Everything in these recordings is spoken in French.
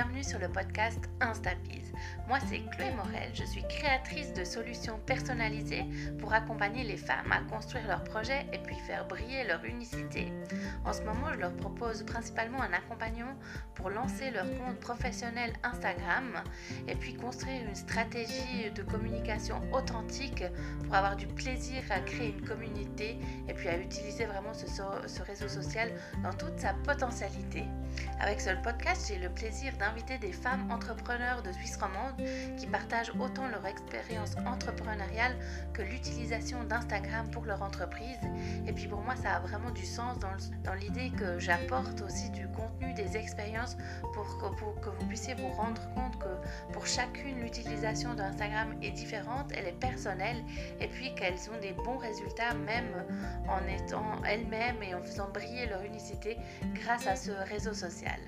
bienvenue sur le podcast Instapiz. Moi c'est Chloé Morel, je suis créatrice de solutions personnalisées pour accompagner les femmes à construire leurs projets et puis faire briller leur unicité. En ce moment, je leur propose principalement un accompagnement pour lancer leur compte professionnel Instagram et puis construire une stratégie de communication authentique pour avoir du plaisir à créer une communauté et puis à utiliser vraiment ce, réseau social dans toute sa potentialité. Avec ce podcast, j'ai le plaisir d'inviter des femmes entrepreneurs de Suisse romande qui partagent autant leur expérience entrepreneuriale que l'utilisation d'Instagram pour leur entreprise. Et puis pour moi, ça a vraiment du sens dans, dans l'idée que j'apporte aussi du contenu, des expériences pour que, pour que vous puissiez vous rendre compte que pour chacune, l'utilisation d'Instagram est différente, elle est personnelle et puis qu'elles ont des bons résultats même en étant elles-mêmes et en faisant briller leur unicité grâce à ce réseau social.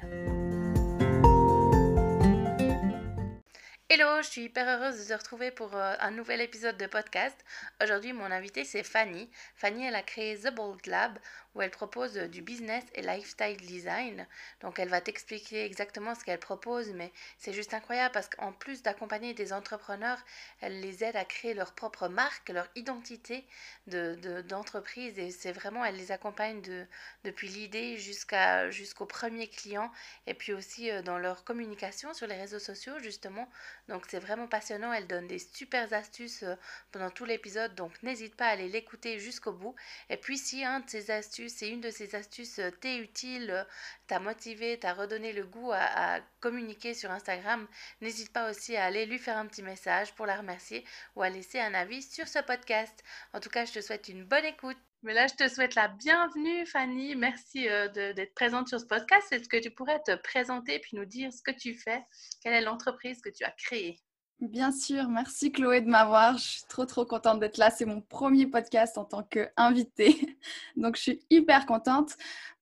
Hello, je suis hyper heureuse de te retrouver pour euh, un nouvel épisode de podcast. Aujourd'hui, mon invité c'est Fanny. Fanny, elle a créé The Bold Lab où elle propose du business et lifestyle design. Donc elle va t'expliquer exactement ce qu'elle propose, mais c'est juste incroyable parce qu'en plus d'accompagner des entrepreneurs, elle les aide à créer leur propre marque, leur identité d'entreprise de, et c'est vraiment, elle les accompagne de, depuis l'idée jusqu'à jusqu'au premier client et puis aussi euh, dans leur communication sur les réseaux sociaux justement. Donc c'est vraiment passionnant, elle donne des super astuces euh, pendant tout l'épisode, donc n'hésite pas à aller l'écouter jusqu'au bout. Et puis si un de ces astuces c'est une de ces astuces, euh, t'es utile, euh, t'as motivé, t'as redonné le goût à, communiquer sur Instagram, n'hésite pas aussi à aller lui faire un petit message pour la remercier ou à laisser un avis sur ce podcast. En tout cas, je te souhaite une bonne écoute. Mais là, je te souhaite la bienvenue, Fanny. Merci euh, d'être présente sur ce podcast. Est-ce que tu pourrais te présenter puis nous dire ce que tu fais Quelle est l'entreprise que tu as créée? Bien sûr, merci Chloé de m'avoir. Je suis trop trop contente d'être là. C'est mon premier podcast en tant qu'invitée. Donc je suis hyper contente.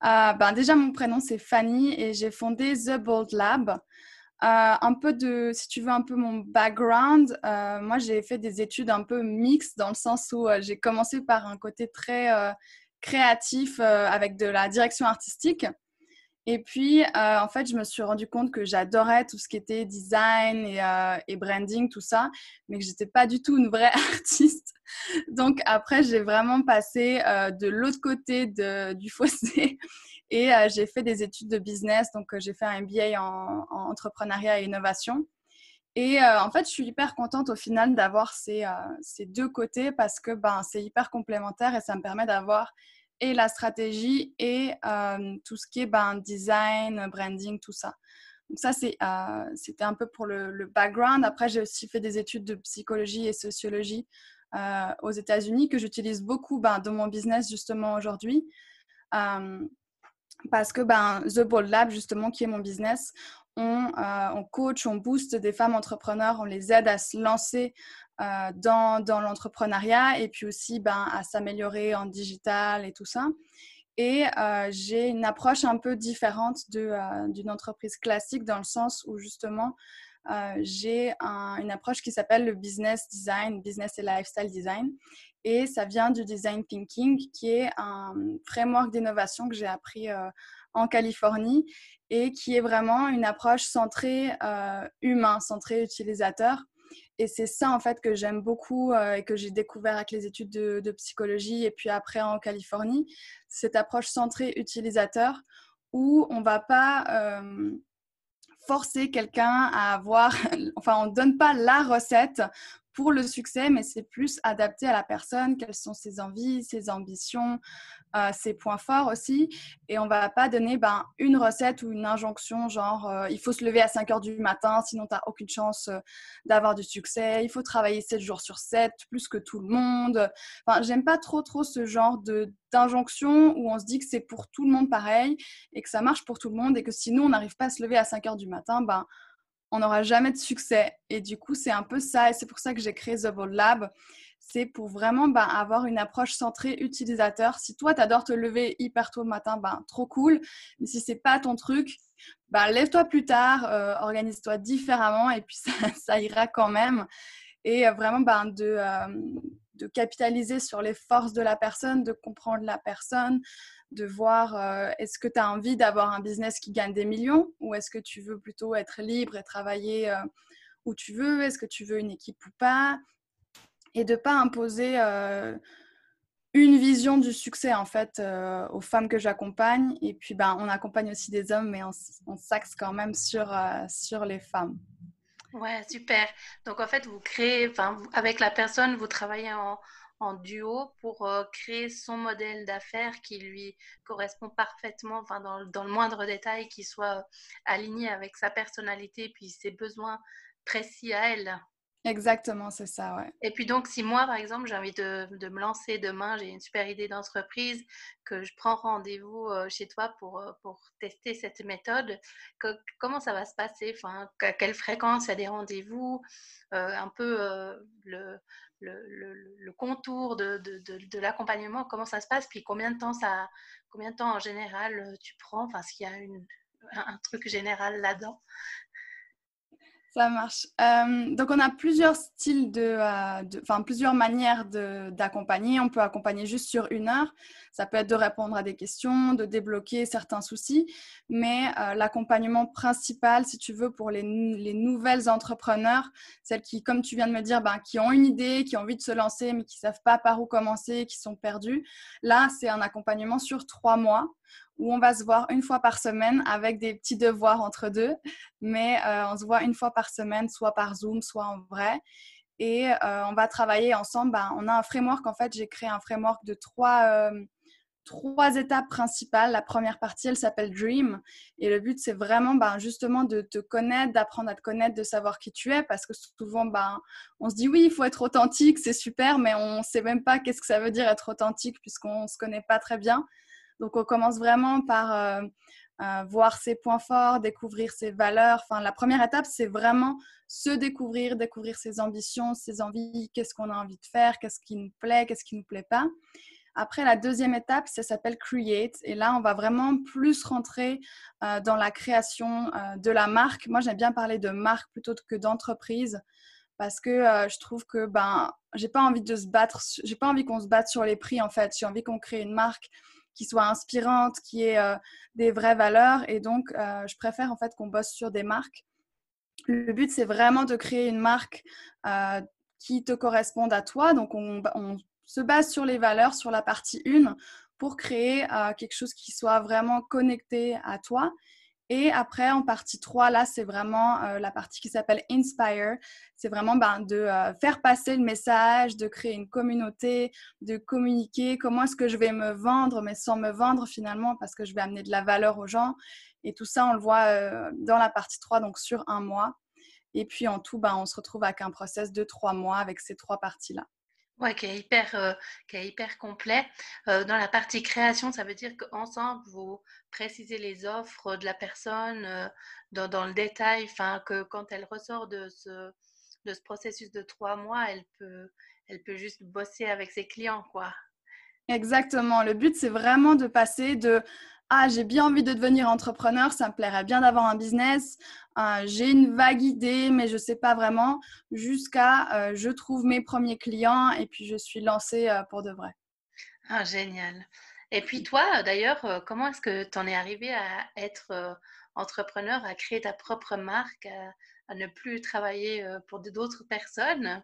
Euh, ben, déjà, mon prénom c'est Fanny et j'ai fondé The Bold Lab. Euh, un peu de, si tu veux, un peu mon background. Euh, moi, j'ai fait des études un peu mixtes dans le sens où j'ai commencé par un côté très créatif avec de la direction artistique. Et puis, euh, en fait, je me suis rendu compte que j'adorais tout ce qui était design et, euh, branding, tout ça, mais que j'étais pas du tout une vraie artiste. Donc, après, j'ai vraiment passé euh, de l'autre côté du fossé et j'ai fait des études de business. Donc, j'ai fait un MBA en, entrepreneuriat et innovation. Et en fait, je suis hyper contente au final d'avoir ces, ces, deux côtés parce que ben, c'est hyper complémentaire et ça me permet d'avoir et la stratégie et euh, tout ce qui est ben, design, branding, tout ça. Donc ça, euh, c'était un peu pour le, background. Après, j'ai aussi fait des études de psychologie et sociologie euh, aux États-Unis que j'utilise beaucoup ben, dans mon business justement aujourd'hui. parce que ben, The Bold Lab, justement, qui est mon business, on, on, coach, on booste des femmes entrepreneurs, on les aide à se lancer euh, dans, dans l'entrepreneuriat et puis aussi ben, à s'améliorer en digital et tout ça. Et euh, j'ai une approche un peu différente euh, d'une entreprise classique dans le sens où justement j'ai une approche qui s'appelle le business design, business et lifestyle design. Et ça vient du design thinking qui est un framework d'innovation que j'ai appris en Californie et qui est vraiment une approche centrée humain, centrée utilisateur et c'est ça, en fait, que j'aime beaucoup euh, et que j'ai découvert avec les études de, psychologie et puis après en Californie. Cette approche centrée utilisateur où on ne va pas euh, forcer quelqu'un à avoir, enfin, on ne donne pas la recette pour le succès, mais c'est plus adapté à la personne, quelles sont ses envies, ses ambitions, euh, ses points forts aussi. Et on va pas donner ben, une recette ou une injonction, genre euh, il faut se lever à 5 heures du matin, sinon tu n'as aucune chance euh, d'avoir du succès, il faut travailler 7 jours sur 7, plus que tout le monde. Enfin, j'aime pas trop trop ce genre de d'injonction où on se dit que c'est pour tout le monde pareil et que ça marche pour tout le monde et que sinon on n'arrive pas à se lever à 5 heures du matin, ben on n'aura jamais de succès. Et du coup, c'est un peu ça, et c'est pour ça que j'ai créé The Bold Lab. C'est pour vraiment ben, avoir une approche centrée utilisateur. Si toi, tu adores te lever hyper tôt le matin, ben, trop cool. Mais si c'est pas ton truc, ben, lève-toi plus tard, euh, organise-toi différemment, et puis ça, ira quand même. Et euh, vraiment ben, de, euh, de capitaliser sur les forces de la personne, de comprendre la personne, de voir est-ce que tu as envie d'avoir un business qui gagne des millions ou est-ce que tu veux plutôt être libre et travailler où tu veux, est-ce que tu veux une équipe ou pas, et de ne pas imposer une vision du succès en fait aux femmes que j'accompagne. Et puis ben, on accompagne aussi des hommes, mais on, s'axe quand même sur, sur les femmes. Ouais, super. Donc en fait, vous créez, avec la personne, vous travaillez en, en duo pour euh, créer son modèle d'affaires qui lui correspond parfaitement, dans le moindre détail, qui soit euh, aligné avec sa personnalité et puis ses besoins précis à elle. Exactement, c'est ça, ouais. Et puis donc, si moi, par exemple, j'ai envie de, de, me lancer demain, j'ai une super idée d'entreprise, que je prends rendez-vous euh, chez toi pour, pour tester cette méthode, comment ça va se passer? Enfin, À quelle fréquence? Il y a des rendez-vous Un peu le, le, contour de, l'accompagnement, comment ça se passe, puis combien de temps ça, combien de temps en général euh, tu prends, enfin s'il y a une, un, truc général là-dedans. Ça marche. Euh, donc, on a plusieurs styles de, euh, enfin, plusieurs manières d'accompagner. On peut accompagner juste sur une heure. Ça peut être de répondre à des questions, de débloquer certains soucis. Mais euh, l'accompagnement principal, si tu veux, pour les, les, nouvelles entrepreneurs, celles qui, comme tu viens de me dire, ben, qui ont une idée, qui ont envie de se lancer, mais qui ne savent pas par où commencer, qui sont perdus, là, c'est un accompagnement sur trois mois où on va se voir une fois par semaine avec des petits devoirs entre deux. Mais euh, on se voit une fois par semaine, soit par Zoom, soit en vrai. Et euh, on va travailler ensemble. Ben, on a un framework, en fait, j'ai créé un framework de trois, euh, trois étapes principales. La première partie, elle s'appelle Dream. Et le but, c'est vraiment ben, justement de te connaître, d'apprendre à te connaître, de savoir qui tu es. Parce que souvent, ben, on se dit oui, il faut être authentique, c'est super, mais on ne sait même pas qu'est-ce que ça veut dire être authentique puisqu'on ne se connaît pas très bien. Donc, on commence vraiment par euh, euh, voir ses points forts, découvrir ses valeurs. Enfin, la première étape, c'est vraiment se découvrir, découvrir ses ambitions, ses envies, qu'est-ce qu'on a envie de faire, qu'est-ce qui nous plaît, qu'est-ce qui nous plaît pas. Après, la deuxième étape, ça s'appelle Create. Et là, on va vraiment plus rentrer euh, dans la création de la marque. Moi, j'aime bien parler de marque plutôt que d'entreprise parce que je trouve que ben, j'ai pas envie de se battre, j'ai pas envie qu'on se batte sur les prix en fait. J'ai envie qu'on crée une marque qui soit inspirante, qui ait euh, des vraies valeurs. Et donc, euh, je préfère en fait qu'on bosse sur des marques. Le but, c'est vraiment de créer une marque euh, qui te corresponde à toi. Donc, on, on, se base sur les valeurs, sur la partie 1, pour créer quelque chose qui soit vraiment connecté à toi. Et après, en partie 3, là, c'est vraiment euh, la partie qui s'appelle Inspire. C'est vraiment ben, de euh, faire passer le message, de créer une communauté, de communiquer. Comment est-ce que je vais me vendre, mais sans me vendre finalement, parce que je vais amener de la valeur aux gens. Et tout ça, on le voit euh, dans la partie 3, donc sur un mois. Et puis en tout, ben, on se retrouve avec un process de trois mois avec ces trois parties-là. Ouais, qui est hyper, euh, qui est hyper complet. Euh, dans la partie création, ça veut dire qu'ensemble, vous précisez les offres de la personne euh, dans, dans, le détail, enfin, que quand elle ressort de ce, de ce processus de trois mois, elle peut, elle peut juste bosser avec ses clients, quoi. Exactement. Le but, c'est vraiment de passer de ah, j'ai bien envie de devenir entrepreneur, ça me plairait bien d'avoir un business, euh, j'ai une vague idée, mais je ne sais pas vraiment, jusqu'à euh, je trouve mes premiers clients et puis je suis lancée euh, pour de vrai. Ah, génial. Et puis toi, d'ailleurs, comment est-ce que tu en es arrivé à être entrepreneur, à créer ta propre marque, à, ne plus travailler pour d'autres personnes?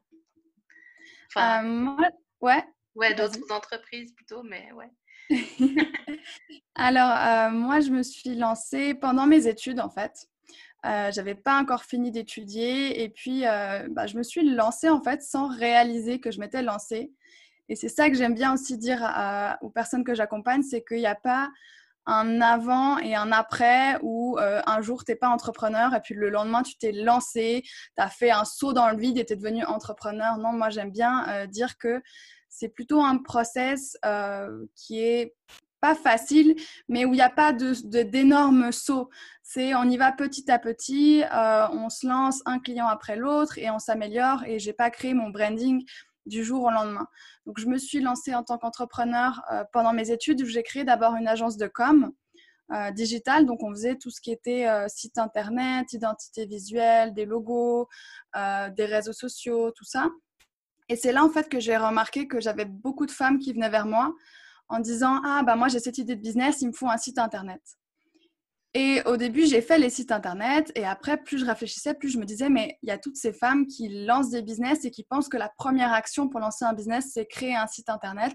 Enfin, moi, ouais. Ouais, d'autres entreprises plutôt, mais ouais. Alors, euh, moi, je me suis lancée pendant mes études, en fait. Euh, j'avais pas encore fini d'étudier et puis euh, bah, je me suis lancée en fait sans réaliser que je m'étais lancée. Et c'est ça que j'aime bien aussi dire aux personnes que j'accompagne, c'est qu'il n'y a pas un avant et un après où un jour tu n'es pas entrepreneur et puis le lendemain tu t'es lancé, tu as fait un saut dans le vide et tu es devenu entrepreneur. Non, moi j'aime bien dire que c'est plutôt un process euh, qui est pas facile, mais où il n'y a pas d'énormes de, sauts. C'est on y va petit à petit, euh, on se lance un client après l'autre et on s'améliore. Et j'ai pas créé mon branding du jour au lendemain. Donc je me suis lancée en tant qu'entrepreneur euh, pendant mes études. J'ai créé d'abord une agence de com. digitale, donc on faisait tout ce qui était site internet, identité visuelle, des logos, des réseaux sociaux, tout ça. Et c'est là en fait que j'ai remarqué que j'avais beaucoup de femmes qui venaient vers moi en disant Ah, bah moi j'ai cette idée de business, il me faut un site internet. Et au début, j'ai fait les sites internet et après, plus je réfléchissais, plus je me disais, mais il y a toutes ces femmes qui lancent des business et qui pensent que la première action pour lancer un business, c'est créer un site internet.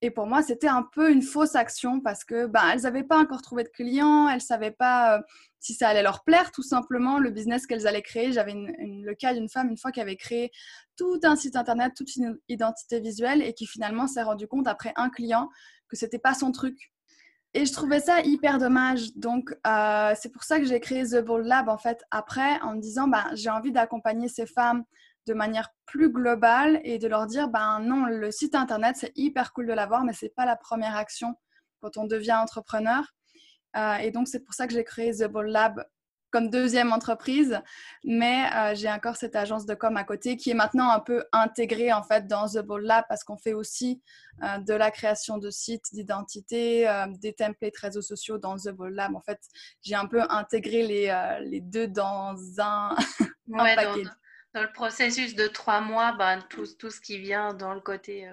Et pour moi, c'était un peu une fausse action parce que ben, elles n'avaient pas encore trouvé de clients, elles ne savaient pas euh, si ça allait leur plaire, tout simplement, le business qu'elles allaient créer. J'avais le cas d'une femme, une fois, qui avait créé tout un site internet, toute une identité visuelle et qui finalement s'est rendu compte après un client que c'était pas son truc. Et je trouvais ça hyper dommage. Donc, euh, c'est pour ça que j'ai créé The Bold Lab, en fait, après, en me disant, ben, j'ai envie d'accompagner ces femmes de manière plus globale et de leur dire, ben non, le site internet, c'est hyper cool de l'avoir, mais ce n'est pas la première action quand on devient entrepreneur. Euh, et donc, c'est pour ça que j'ai créé The Bold Lab comme deuxième entreprise, mais euh, j'ai encore cette agence de com à côté qui est maintenant un peu intégrée en fait dans The Bold Lab parce qu'on fait aussi euh, de la création de sites, d'identité, euh, des templates réseaux sociaux dans The Bold Lab. En fait, j'ai un peu intégré les, les deux dans un, paquet. Dans, le processus de trois mois, ben, tout, tout, ce qui vient dans le côté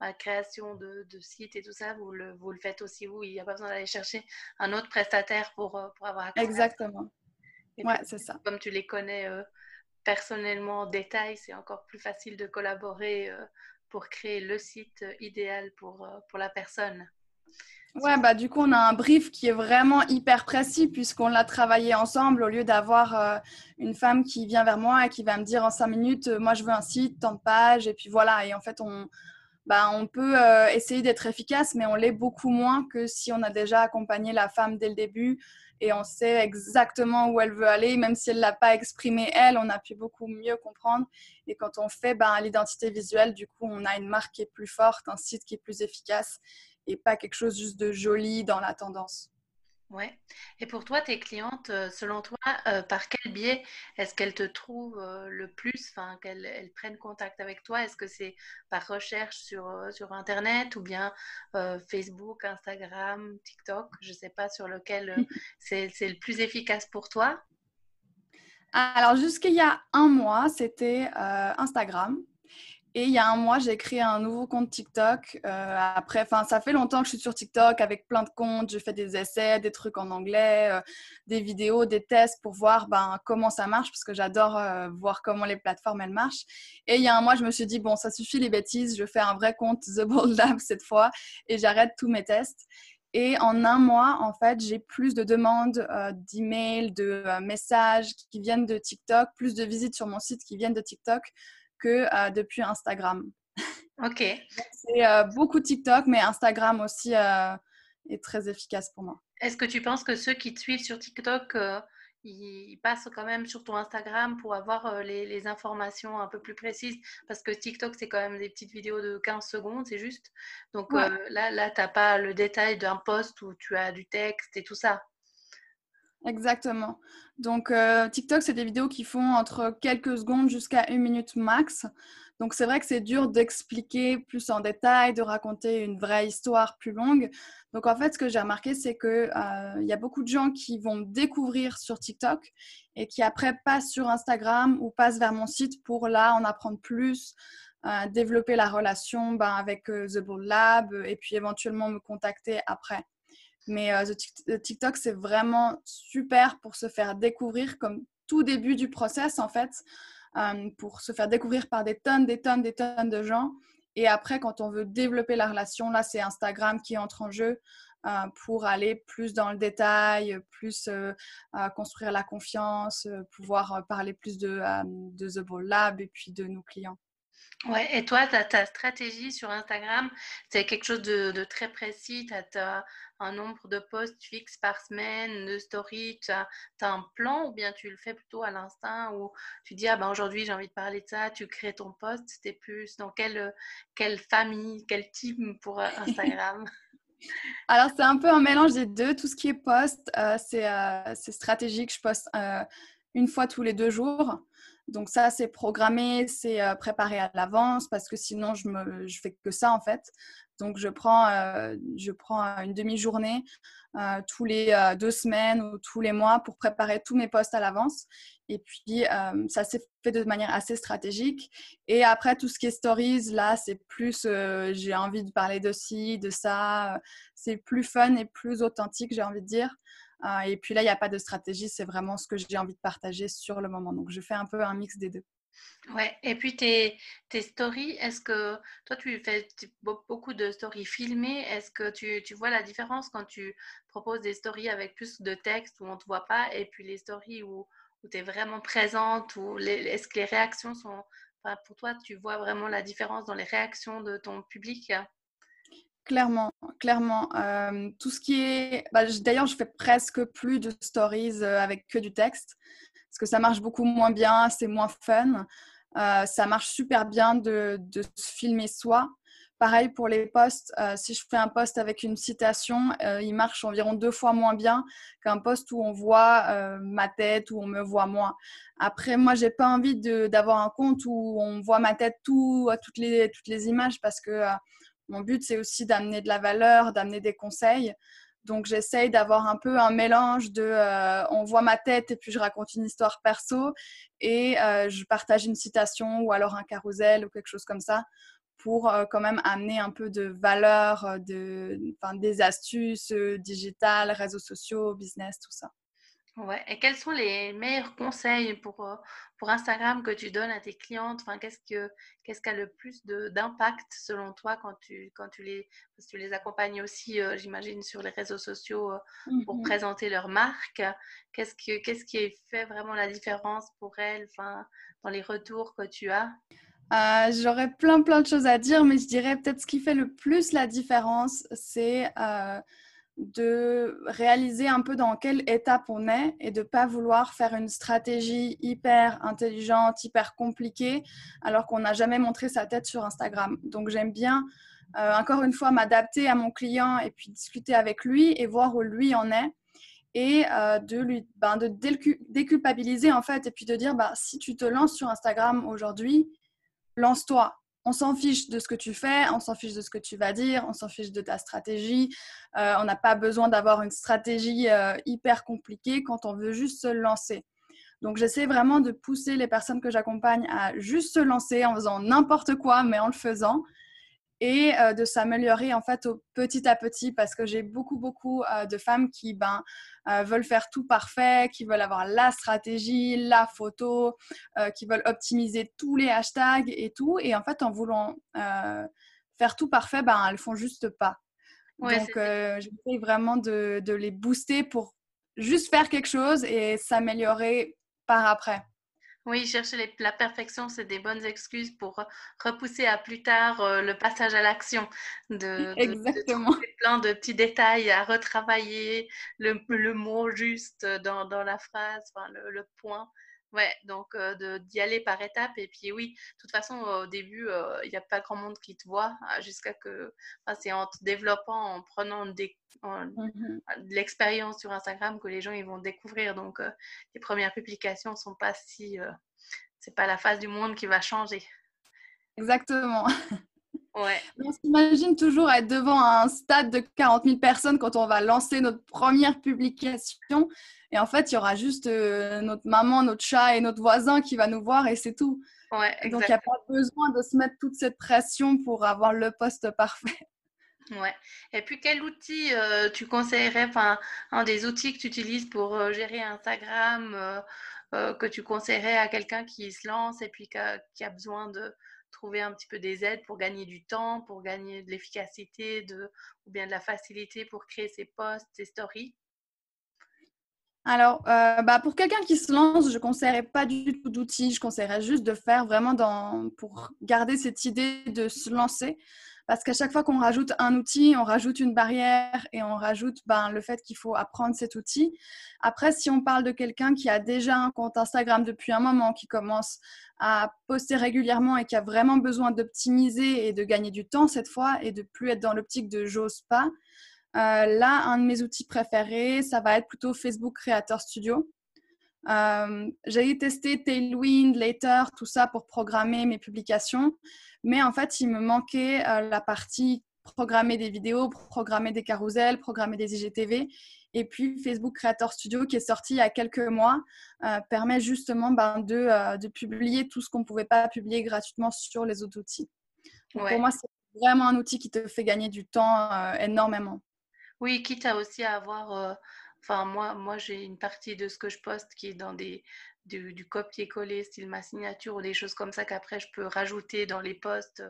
la création de, de, sites et tout ça, vous le, vous le faites aussi vous. Il n'y a pas besoin d'aller chercher un autre prestataire pour, pour avoir accès. Exactement ouais, c'est ça. Comme tu les connais euh, personnellement en détail, c'est encore plus facile de collaborer euh, pour créer le site euh, idéal pour, pour la personne. Ouais, bah du coup, on a un brief qui est vraiment hyper précis puisqu'on l'a travaillé ensemble au lieu d'avoir une femme qui vient vers moi et qui va me dire en cinq minutes, moi je veux un site, tant de pages, et puis voilà. Et en fait, on, bah, on peut essayer d'être efficace, mais on l'est beaucoup moins que si on a déjà accompagné la femme dès le début et on sait exactement où elle veut aller, même si elle ne l'a pas exprimé elle, on a pu beaucoup mieux comprendre. Et quand on fait ben, l'identité visuelle, du coup, on a une marque qui est plus forte, un site qui est plus efficace et pas quelque chose juste de joli dans la tendance. Ouais. Et pour toi, tes clientes, euh, selon toi, euh, par quel biais est-ce qu'elles te trouvent euh, le plus, enfin, qu'elles elles prennent contact avec toi? Est-ce que c'est par recherche sur, sur Internet ou bien Facebook, Instagram, TikTok? Je ne sais pas sur lequel c'est c'est le plus efficace pour toi. Alors, jusqu'il y a un mois, c'était Instagram. Et il y a un mois, j'ai créé un nouveau compte TikTok. Euh, après, ça fait longtemps que je suis sur TikTok avec plein de comptes. Je fais des essais, des trucs en anglais, euh, des vidéos, des tests pour voir ben, comment ça marche parce que j'adore euh, voir comment les plateformes elles marchent. Et il y a un mois, je me suis dit bon, ça suffit les bêtises. Je fais un vrai compte The Bold Lab cette fois et j'arrête tous mes tests. Et en un mois, en fait, j'ai plus de demandes d'emails, de messages qui viennent de TikTok, plus de visites sur mon site qui viennent de TikTok que euh, depuis Instagram. Ok. C'est euh, beaucoup TikTok, mais Instagram aussi euh, est très efficace pour moi. Est-ce que tu penses que ceux qui te suivent sur TikTok, ils passent quand même sur ton Instagram pour avoir les, informations un peu plus précises? Parce que TikTok, c'est quand même des petites vidéos de 15 secondes, c'est juste. Donc là, là tu n'as pas le détail d'un post où tu as du texte et tout ça. Exactement. Donc, euh, TikTok, c'est des vidéos qui font entre quelques secondes jusqu'à une minute max. Donc, c'est vrai que c'est dur d'expliquer plus en détail, de raconter une vraie histoire plus longue. Donc, en fait, ce que j'ai remarqué, c'est qu'il euh, y a beaucoup de gens qui vont me découvrir sur TikTok et qui après passent sur Instagram ou passent vers mon site pour là en apprendre plus, euh, développer la relation ben, avec The Bold Lab et puis éventuellement me contacter après. Mais euh, TikTok, c'est vraiment super pour se faire découvrir comme tout début du process, en fait, euh, pour se faire découvrir par des tonnes, des tonnes, des tonnes de gens. Et après, quand on veut développer la relation, là, c'est Instagram qui entre en jeu euh, pour aller plus dans le détail, plus construire la confiance, pouvoir parler plus de, de The Ball Lab et puis de nos clients. Ouais, et toi, ta, ta stratégie sur Instagram, c'est quelque chose de, très précis? Tu as, un nombre de posts fixes par semaine, de stories, tu as, un plan ou bien tu le fais plutôt à l'instinct ou tu dis, ah ben aujourd'hui j'ai envie de parler de ça, tu crées ton post, c'était plus dans quelle, quelle famille, quel type pour euh, Instagram? Alors, c'est un peu un mélange des deux. Tout ce qui est post, euh, euh, c'est stratégique. Je poste une fois tous les deux jours. Donc ça, c'est programmé, c'est préparé à l'avance parce que sinon, je ne je fais que ça en fait. Donc je prends, je prends une demi-journée tous les deux semaines ou tous les mois pour préparer tous mes postes à l'avance. Et puis, ça s'est fait de manière assez stratégique. Et après, tout ce qui est stories, là, c'est plus, j'ai envie de parler de ci, de ça. c'est plus fun et plus authentique, j'ai envie de dire. Et puis là, il n'y a pas de stratégie, c'est vraiment ce que j'ai envie de partager sur le moment. Donc, je fais un peu un mix des deux. Ouais, et puis tes, tes stories, est-ce que toi tu fais beaucoup de stories filmées? Est-ce que tu, tu, vois la différence quand tu proposes des stories avec plus de texte où on ne te voit pas et puis les stories où, où tu es vraiment présente est-ce que les réactions sont. Enfin, pour toi, tu vois vraiment la différence dans les réactions de ton public? Clairement, clairement. Euh, tout ce qui est. Bah, d'ailleurs, je fais presque plus de stories euh, avec que du texte parce que ça marche beaucoup moins bien, c'est moins fun. Euh, ça marche super bien de, de, se filmer soi. Pareil pour les posts, si je fais un post avec une citation, il marche environ deux fois moins bien qu'un post où on voit ma tête, où on me voit moi. Après, moi, j'ai pas envie d'avoir un compte où on voit ma tête tout, toutes, les, toutes les images parce que mon but, c'est aussi d'amener de la valeur, d'amener des conseils. Donc j'essaye d'avoir un peu un mélange de euh, on voit ma tête et puis je raconte une histoire perso et euh, je partage une citation ou alors un carrousel ou quelque chose comme ça pour euh, quand même amener un peu de valeur, de, des astuces digitales, réseaux sociaux, business, tout ça. Ouais. Et quels sont les meilleurs conseils pour, euh, pour Instagram que tu donnes à tes clientes? Enfin, Qu'est-ce que qu'est-ce qui a le plus d'impact selon toi quand tu, quand tu les, parce que tu les accompagnes aussi, euh, j'imagine, sur les réseaux sociaux euh, pour mmh présenter leur marque? Qu'est-ce que, qu'est-ce qui fait vraiment la différence pour elles enfin, dans les retours que tu as? J'aurais plein plein de choses à dire, mais je dirais peut-être ce qui fait le plus la différence, c'est de réaliser un peu dans quelle étape on est et de pas vouloir faire une stratégie hyper intelligente, hyper compliquée, alors qu'on n'a jamais montré sa tête sur Instagram. Donc j'aime bien, euh, encore une fois, m'adapter à mon client et puis discuter avec lui et voir où lui en est et euh, de lui ben, de déculpabiliser en fait et puis de dire bah, si tu te lances sur Instagram aujourd'hui, lance-toi on s'en fiche de ce que tu fais, on s'en fiche de ce que tu vas dire, on s'en fiche de ta stratégie. Euh, on n'a pas besoin d'avoir une stratégie euh, hyper compliquée quand on veut juste se lancer. Donc j'essaie vraiment de pousser les personnes que j'accompagne à juste se lancer en faisant n'importe quoi, mais en le faisant et euh, de s'améliorer en fait au petit à petit parce que j'ai beaucoup beaucoup euh, de femmes qui ben euh, veulent faire tout parfait, qui veulent avoir la stratégie, la photo, qui veulent optimiser tous les hashtags et tout et en fait en voulant faire tout parfait ben elles font juste pas. Donc j'essaie vraiment de, de les booster pour juste faire quelque chose et s'améliorer par après. Oui, chercher la perfection, c'est des bonnes excuses pour repousser à plus tard euh, le passage à l'action. De, Exactement. plein de petits détails à retravailler, le, le mot juste dans, dans la phrase, enfin, le, le point. Ouais, donc euh, d'y aller par étapes. Et puis oui, de toute façon, au début, euh, il n'y a pas grand monde qui te voit hein, jusqu'à que. Enfin, c'est en te développant, en prenant des, mmh de l'expérience sur Instagram que les gens ils vont découvrir. Donc, euh, les premières publications sont pas si. c'est pas la face du monde qui va changer. Exactement. Ouais. On s'imagine toujours être devant un stade de 40 000 personnes quand on va lancer notre première publication. Et en fait, il y aura juste euh, notre maman, notre chat et notre voisin qui va nous voir et c'est tout. Ouais, Donc, il n'y a pas besoin de se mettre toute cette pression pour avoir le poste parfait. Ouais. Et puis, quel outil euh, tu conseillerais, enfin, un des outils que tu utilises pour euh, gérer Instagram, que tu conseillerais à quelqu'un qui se lance et puis qui a besoin de, trouver un petit peu des aides pour gagner du temps, pour gagner de l'efficacité ou bien de la facilité pour créer ses posts, ses stories? Alors, euh, bah pour quelqu'un qui se lance, je ne conseillerais pas du tout d'outils. Je conseillerais juste de faire vraiment dans, pour garder cette idée de se lancer. Parce qu'à chaque fois qu'on rajoute un outil, on rajoute une barrière et on rajoute ben, le fait qu'il faut apprendre cet outil. Après, si on parle de quelqu'un qui a déjà un compte Instagram depuis un moment, qui commence à poster régulièrement et qui a vraiment besoin d'optimiser et de gagner du temps cette fois et de plus être dans l'optique de j'ose pas, euh, là, un de mes outils préférés, ça va être plutôt Facebook Creator Studio. Euh, j'ai testé Tailwind, Later, tout ça pour programmer mes publications. Mais en fait, il me manquait euh, la partie programmer des vidéos, programmer des carousels, programmer des IGTV. Et puis Facebook Creator Studio, qui est sorti il y a quelques mois, euh, permet justement ben, de, de, publier tout ce qu'on ne pouvait pas publier gratuitement sur les autres outils. Pour moi, c'est vraiment un outil qui te fait gagner du temps énormément. Oui, quitte à aussi avoir Enfin, moi, moi j'ai une partie de ce que je poste qui est dans des, du, copier-coller, style ma signature ou des choses comme ça qu'après je peux rajouter dans les posts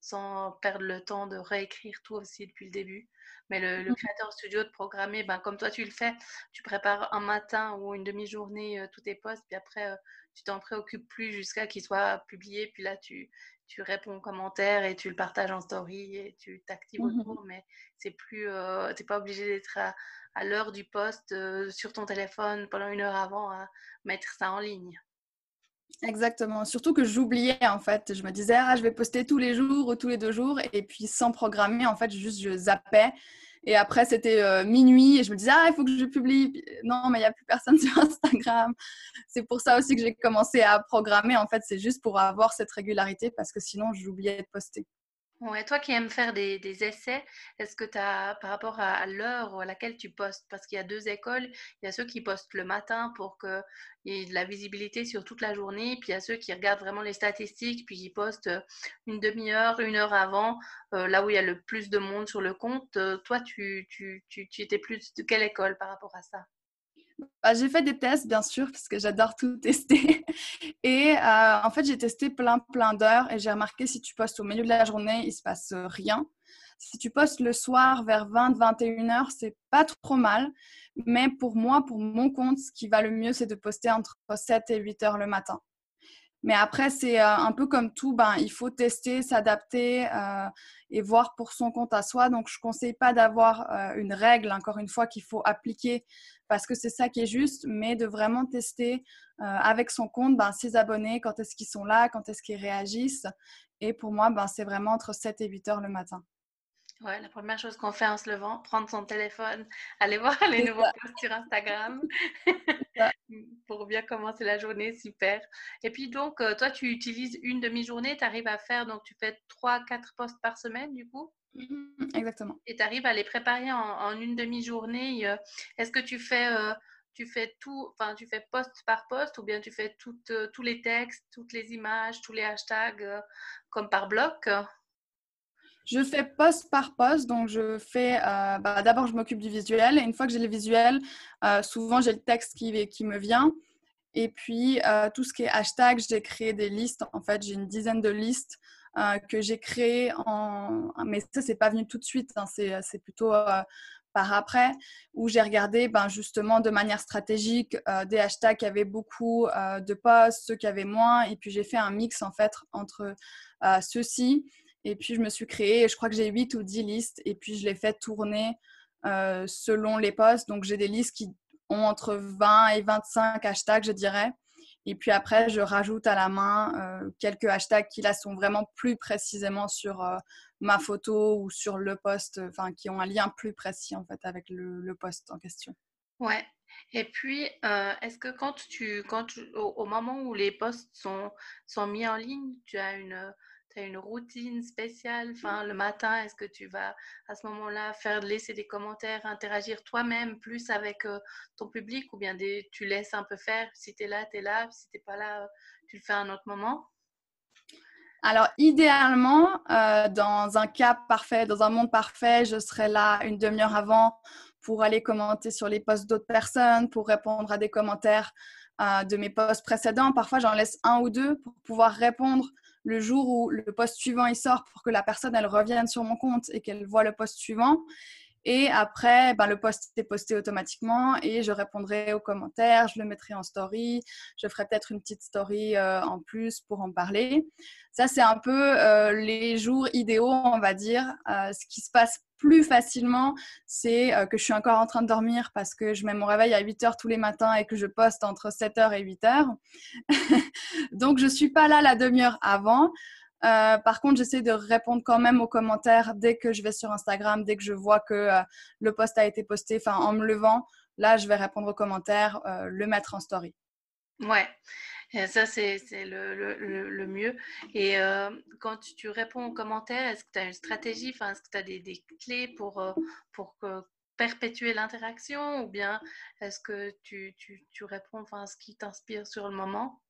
sans perdre le temps de réécrire tout aussi depuis le début. Mais le, mmh. créateur studio de programmer, ben, comme toi tu le fais, tu prépares un matin ou une demi-journée euh, tous tes posts, puis après euh, tu t'en préoccupes plus jusqu'à qu'il soit publié, puis là tu, tu réponds aux commentaires et tu le partages en story et tu t'actives mmh autour, mais c'est plus, euh, t'es pas obligé d'être à, à l'heure du poste sur ton téléphone pendant une heure avant à mettre ça en ligne. Exactement. Surtout que j'oubliais en fait. Je me disais, ah, je vais poster tous les jours ou tous les deux jours. Et puis sans programmer, en fait, juste je zappais. Et après, c'était euh, minuit et je me disais, ah, il faut que je publie. non, mais il n'y a plus personne sur Instagram. C'est pour ça aussi que j'ai commencé à programmer. En fait, c'est juste pour avoir cette régularité parce que sinon, j'oubliais de poster. Ouais, toi qui aimes faire des, essais, est-ce que tu as, par rapport à, l'heure à laquelle tu postes, parce qu'il y a deux écoles, il y a ceux qui postent le matin pour qu'il y ait de la visibilité sur toute la journée, puis il y a ceux qui regardent vraiment les statistiques, puis qui postent euh, une demi-heure, une heure avant, euh, là où il y a le plus de monde sur le compte. Euh, toi, tu, tu, tu, tu étais plus de quelle école par rapport à ça? Bah, j'ai fait des tests, bien sûr, parce que j'adore tout tester. Et euh, en fait, j'ai testé plein, plein d'heures et j'ai remarqué si tu postes au milieu de la journée, il ne se passe rien. Si tu postes le soir vers 20, 21 heures, c'est pas trop mal. Mais pour moi, pour mon compte, ce qui va le mieux, c'est de poster entre 7 et 8 heures le matin. Mais après, c'est euh, un peu comme tout, ben, il faut tester, s'adapter euh, et voir pour son compte à soi. Donc, je ne conseille pas d'avoir euh, une règle, encore une fois, qu'il faut appliquer parce que c'est ça qui est juste, mais de vraiment tester avec son compte ben, ses abonnés, quand est-ce qu'ils sont là, quand est-ce qu'ils réagissent. Et pour moi, ben, c'est vraiment entre 7 et 8 heures le matin. Ouais, la première chose qu'on fait en se levant, prendre son téléphone, aller voir les nouveaux posts sur Instagram pour bien commencer la journée, super. Et puis donc, euh, toi, tu utilises une demi-journée, tu arrives à faire, donc tu fais 3-4 posts par semaine du coup? Mmh, Exactement. Et tu arrives à les préparer en, une demi-journée. Euh, est-ce que tu fais, euh, tu fais tout, enfin, tu fais post par post ou bien tu fais tous les textes, toutes les images, tous les hashtags comme par bloc? Je fais poste par poste, donc je fais. Euh, bah, D'abord, je m'occupe du visuel. Une fois que j'ai le visuel, euh, souvent j'ai le texte qui, me vient. Et puis, euh, tout ce qui est hashtag, j'ai créé des listes. En fait, j'ai une dizaine de listes que j'ai créées. Mais ça, c'est pas venu tout de suite. Hein. C'est plutôt par après, où j'ai regardé ben, justement de manière stratégique des hashtags qui avaient beaucoup de posts, ceux qui avaient moins. Et puis, j'ai fait un mix en fait entre ceux-ci et puis, je me suis créé, je crois que j'ai 8 ou 10 listes. Et puis, je les fais tourner euh, selon les posts. Donc, j'ai des listes qui ont entre 20 et 25 hashtags, je dirais. Et puis après, je rajoute à la main euh, quelques hashtags qui là sont vraiment plus précisément sur euh, ma photo ou sur le post, enfin qui ont un lien plus précis en fait avec le, le post en question. Ouais. Et puis, est-ce que quand tu, quand au, au, moment où les posts sont, sont mis en ligne, tu as une une routine spéciale? Enfin, Le matin, est-ce que tu vas à ce moment-là faire laisser des commentaires, interagir toi-même plus avec euh, ton public ou bien tu laisses un peu faire? Si tu es là, tu es là. Si tu pas là, tu le fais à un autre moment? Alors, idéalement, euh, dans un cas parfait, dans un monde parfait, je serais là une demi-heure avant pour aller commenter sur les posts d'autres personnes, pour répondre à des commentaires euh, de mes posts précédents. Parfois, j'en laisse un ou deux pour pouvoir répondre le jour où le post suivant il sort pour que la personne elle revienne sur mon compte et qu'elle voit le post suivant. Et après, ben, le post est posté automatiquement et je répondrai aux commentaires, je le mettrai en story, je ferai peut-être une petite story euh, en plus pour en parler. Ça, c'est un peu euh, les jours idéaux, on va dire. Euh, ce qui se passe plus facilement, c'est que je suis encore en train de dormir parce que je mets mon réveil à 8 heures tous les matins et que je poste entre 7 heures et 8 heures. Donc, je ne suis pas là la demi-heure avant. Euh, par contre, j'essaie de répondre quand même aux commentaires dès que je vais sur Instagram, dès que je vois que euh, le post a été posté, enfin en me levant, là, je vais répondre aux commentaires, euh, le mettre en story. Ouais, ça, c'est le mieux et heu, quand tu réponds aux commentaires, est-ce que tu as une stratégie? Enfin, est-ce que tu as des clés pour, heu, pour perpétuer l'interaction? Ou bien est-ce que tu tu tu réponds, enfin, à ce qui t'inspire sur le moment?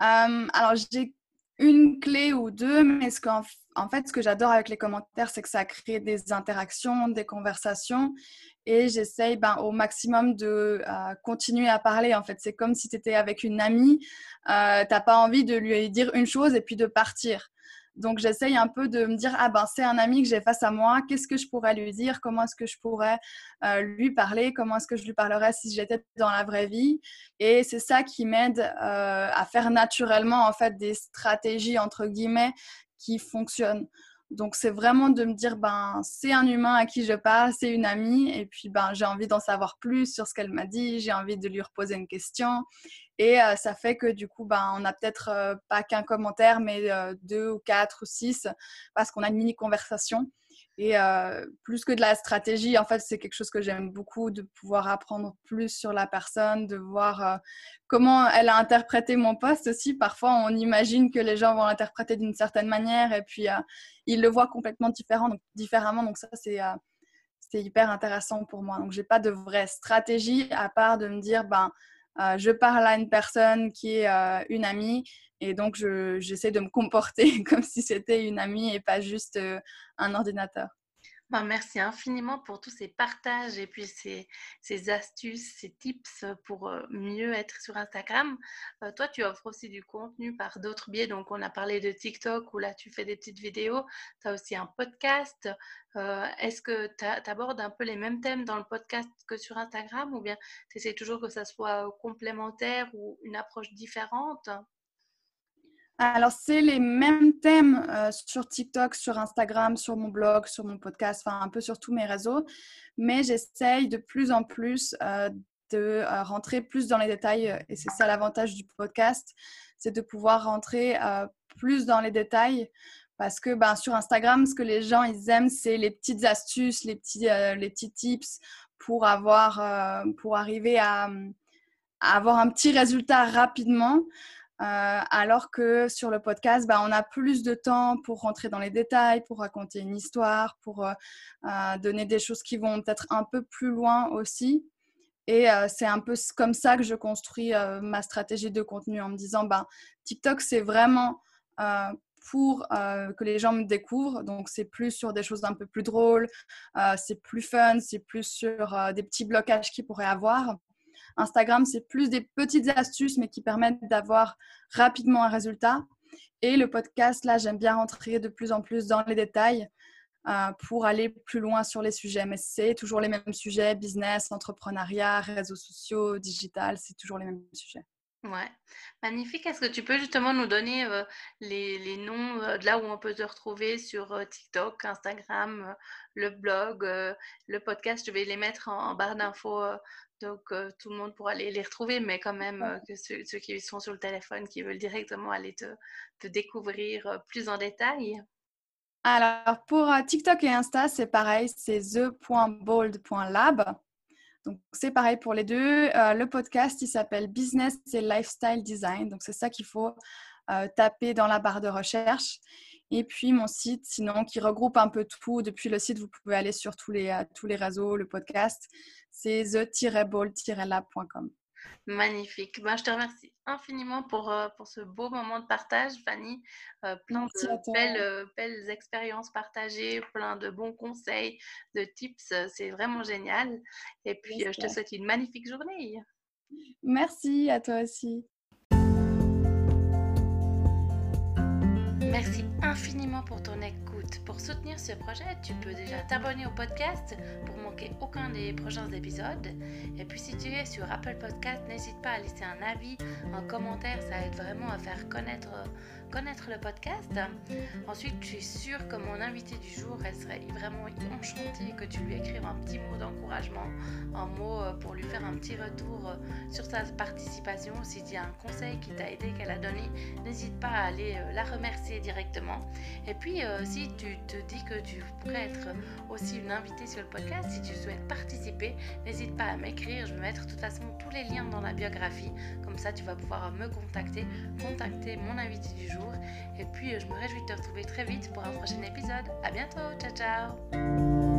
Hem, alors j'ai une clé ou 2, mais ce qu'en en fait, ce que j'adore avec les commentaires, c'est que ça crée des interactions, des conversations et j'essaye, ben, au maximum de, heu, continuer à parler, en fait. C'est comme si tu étais avec une amie, heu, tu pas envie de lui dire une chose et puis de partir. Donc j'essaye un peu de me dire: «Ah ben, c'est un ami que j'ai face à moi, qu'est-ce que je pourrais lui dire? Comment est-ce que je pourrais, heu, lui parler? Comment est-ce que je lui parlerais si j'étais dans la vraie vie?» et c'est ça qui m'aide, heu, à faire naturellement, en fait, des «stratégies» entre guillemets qui fonctionnent. Donc c'est vraiment de me dire: «Ben, c'est un humain à qui je parle, c'est une amie. Et puis, ben, j'ai envie d'en savoir plus sur ce qu'elle m'a dit, j'ai envie de lui reposer une question» Et euh, ça fait que du coup, ben, on n'a peut-être euh, pas qu'un commentaire, mais euh, deux ou quatre ou six, parce qu'on a une mini conversation. Et plus que de la stratégie, en fait, c'est quelque chose que j'aime beaucoup, de pouvoir apprendre plus sur la personne, de voir comment elle a interprété mon poste aussi. Parfois, on imagine que les gens vont l'interpréter d'une certaine manière, et puis ils le voient complètement différent, donc, différemment. Donc ça, c'est hyper intéressant pour moi. Donc, j'ai pas de vraie stratégie à part de me dire, ben, euh, je parle à une personne qui est euh, une amie et donc j'essaie de me comporter comme si c'était une amie et pas juste euh, un ordinateur. Ben, merci infiniment pour tous ces partages et puis ces, ces astuces, ces tips pour mieux être sur Instagram. toi, tu offres aussi du contenu par d'autres biais. Donc, on a parlé de TikTok où là, tu fais des petites vidéos. Tu as aussi un podcast. Est-ce que tu abordes un peu les mêmes thèmes dans le podcast que sur Instagram ou bien tu essaies toujours que ça soit complémentaire ou une approche différente? Alors, c'est les mêmes thèmes euh, sur TikTok, sur Instagram, sur mon blog, sur mon podcast, enfin un peu sur tous mes réseaux. Mais j'essaye de plus en plus euh, de euh, rentrer plus dans les détails. Et c'est ça l'avantage du podcast, c'est de pouvoir rentrer plus dans les détails. Parce que ben, sur Instagram, ce que les gens ils aiment, c'est les petites astuces, les petits, tips pour, avoir, pour arriver à avoir un petit résultat rapidement. Euh, alors que sur le podcast, bah, on a plus de temps pour rentrer dans les détails, pour raconter une histoire, pour euh, euh, donner des choses qui vont peut-être un peu plus loin aussi. Et c'est un peu comme ça que je construis ma stratégie de contenu en me disant, bah, TikTok, c'est vraiment pour que les gens me découvrent. Donc, c'est plus sur des choses un peu plus drôles, c'est plus fun, c'est plus sur des petits blocages qu'ils pourraient avoir. Instagram, c'est plus des petites astuces, mais qui permettent d'avoir rapidement un résultat. Et le podcast, là, j'aime bien rentrer de plus en plus dans les détails euh, pour aller plus loin sur les sujets. Mais c'est toujours les mêmes sujets, business, entrepreneuriat, réseaux sociaux, digital, c'est toujours les mêmes sujets. Ouais, magnifique. Est-ce que tu peux justement nous donner euh, les, les, noms euh, de là où on peut se retrouver sur TikTok, Instagram, le blog, le podcast? Je vais les mettre en barre d'infos donc, euh, tout le monde pourra les, les retrouver, mais quand même, euh, que ceux, qui sont sur le téléphone, qui veulent directement aller te, te découvrir euh, plus en détail. Alors, pour TikTok et Insta, c'est pareil, c'est the.bold.lab. Donc, c'est pareil pour les deux. le podcast, il s'appelle Business et Lifestyle Design. Donc, c'est ça qu'il faut taper dans la barre de recherche. Et puis mon site, sinon, qui regroupe un peu tout. Depuis le site, vous pouvez aller sur tous les, tous les réseaux, le podcast c'est the-ball-lab.com. Magnifique. Ben, je te remercie infiniment pour, euh, pour ce beau moment de partage, Fanny. Euh, plein de belles, euh, belles, expériences partagées, plein de bons conseils, de tips. C'est vraiment génial. Et puis, je te souhaite une magnifique journée. Merci à toi aussi. Merci infiniment pour ton écoute. Pour soutenir ce projet, tu peux déjà t'abonner au podcast pour manquer aucun des prochains épisodes. Et puis si tu es sur Apple Podcast, n'hésite pas à laisser un avis, un commentaire, ça aide vraiment à faire connaître connaître le podcast. Ensuite, je suis sûre que mon invité du jour, elle serait vraiment enchantée que tu lui écrives un petit mot d'encouragement, un mot pour lui faire un petit retour sur sa participation. Si tu as un conseil qui t'a aidé, qu'elle a donné, n'hésite pas à aller la remercier directement. Et puis, si tu te dis que tu pourrais être aussi une invitée sur le podcast, si tu souhaites participer, n'hésite pas à m'écrire. Je vais mettre de toute façon tous les liens dans la biographie. Comme ça, tu vas pouvoir me contacter, contacter mon invité du jour. Et puis, je me réjouis de te retrouver très vite pour un prochain épisode. À bientôt. Ciao, ciao.